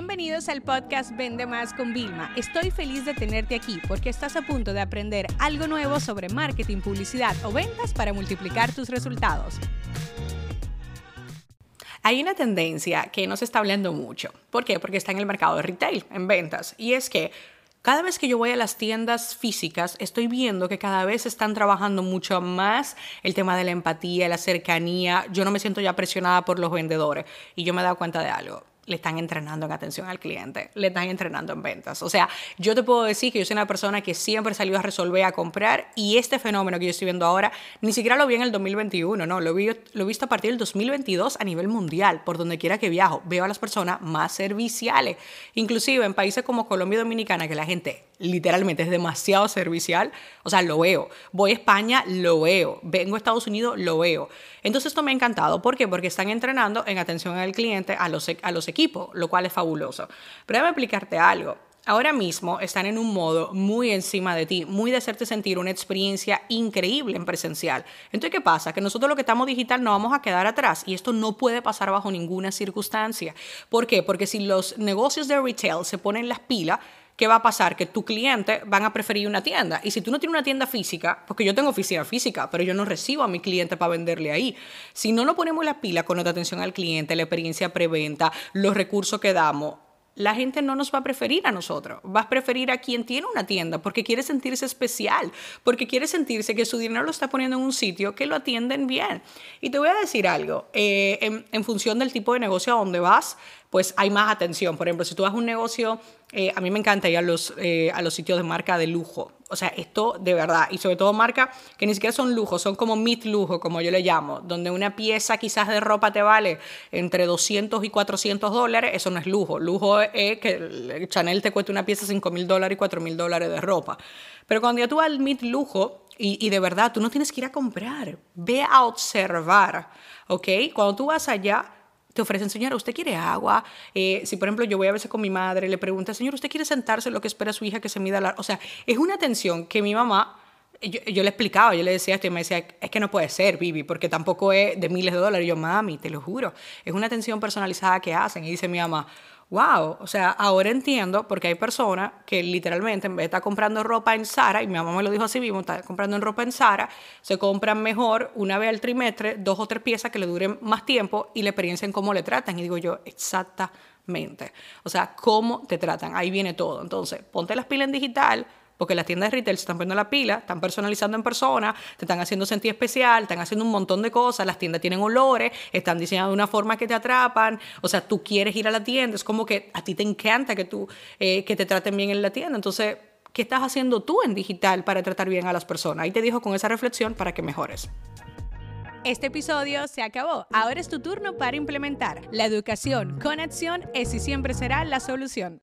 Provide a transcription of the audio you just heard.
Bienvenidos al podcast Vende Más con Vilma. Estoy feliz de tenerte aquí porque estás a punto de aprender algo nuevo sobre marketing, publicidad o ventas para multiplicar tus resultados. Hay una tendencia que no se está hablando mucho. ¿Por qué? Porque está en el mercado de retail, en ventas. Y es que cada vez que yo voy a las tiendas físicas, estoy viendo que cada vez están trabajando mucho más el tema de la empatía, la cercanía. Yo no me siento ya presionada por los vendedores. Y yo me he dado cuenta de algo le están entrenando en atención al cliente, le están entrenando en ventas. O sea, yo te puedo decir que yo soy una persona que siempre salió a resolver, a comprar, y este fenómeno que yo estoy viendo ahora, ni siquiera lo vi en el 2021, no, lo, vi, lo he visto a partir del 2022 a nivel mundial, por donde quiera que viajo, veo a las personas más serviciales, inclusive en países como Colombia y Dominicana, que la gente literalmente es demasiado servicial, o sea, lo veo. Voy a España, lo veo. Vengo a Estados Unidos, lo veo. Entonces esto me ha encantado. ¿Por qué? Porque están entrenando en atención al cliente, a los, e, a los equipos, lo cual es fabuloso. Pero déjame explicarte algo. Ahora mismo están en un modo muy encima de ti, muy de hacerte sentir una experiencia increíble en presencial. Entonces, ¿qué pasa? Que nosotros lo que estamos digital no vamos a quedar atrás y esto no puede pasar bajo ninguna circunstancia. ¿Por qué? Porque si los negocios de retail se ponen las pilas, ¿qué va a pasar? Que tu cliente van a preferir una tienda. Y si tú no tienes una tienda física, porque yo tengo oficina física, pero yo no recibo a mi cliente para venderle ahí. Si no nos ponemos la pila con nuestra atención al cliente, la experiencia preventa, los recursos que damos, la gente no nos va a preferir a nosotros, va a preferir a quien tiene una tienda porque quiere sentirse especial, porque quiere sentirse que su dinero lo está poniendo en un sitio que lo atienden bien. Y te voy a decir algo, eh, en, función del tipo de negocio a donde vas, pues hay más atención. Por ejemplo, si tú vas a un negocio, eh, a mí me encanta ir a los, eh, a los sitios de marca de lujo. O sea, esto de verdad, y sobre todo marca que ni siquiera son lujos, son como mid lujo, como yo le llamo, donde una pieza quizás de ropa te vale entre 200 y 400 dólares, eso no es lujo. Lujo es que Chanel te cueste una pieza 5 mil dólares y 4 mil dólares de ropa. Pero cuando ya tú vas al mid lujo, y, y de verdad, tú no tienes que ir a comprar, ve a observar, ¿ok? Cuando tú vas allá, te ofrecen, señora, ¿usted quiere agua? Eh, si, por ejemplo, yo voy a veces con mi madre, le pregunta, señor, ¿usted quiere sentarse lo que espera su hija que se mida la... O sea, es una atención que mi mamá, yo, le explicaba, yo le decía esto y me decía, es que no puede ser, Vivi, porque tampoco es de miles de dólares. Y yo, mami, te lo juro, es una atención personalizada que hacen. Y dice mi mamá, wow, o sea, ahora entiendo porque hay personas que literalmente en vez de estar comprando ropa en Zara, y mi mamá me lo dijo así mismo, está comprando ropa en Zara, se compran mejor una vez al trimestre dos o tres piezas que le duren más tiempo y la experiencia en cómo le tratan. Y digo yo, exactamente. O sea, cómo te tratan, ahí viene todo. Entonces, ponte las pilas en digital, porque las tiendas de retail se están poniendo la pila, están personalizando en persona, te están haciendo sentir especial, están haciendo un montón de cosas, las tiendas tienen olores, están diseñadas de una forma que te atrapan, o sea, tú quieres ir a la tienda, es como que a ti te encanta que, tú, eh, que te traten bien en la tienda, entonces, ¿qué estás haciendo tú en digital para tratar bien a las personas? Ahí te dijo con esa reflexión para que mejores. Este episodio se acabó. Ahora es tu turno para implementar. La educación con acción es y siempre será la solución.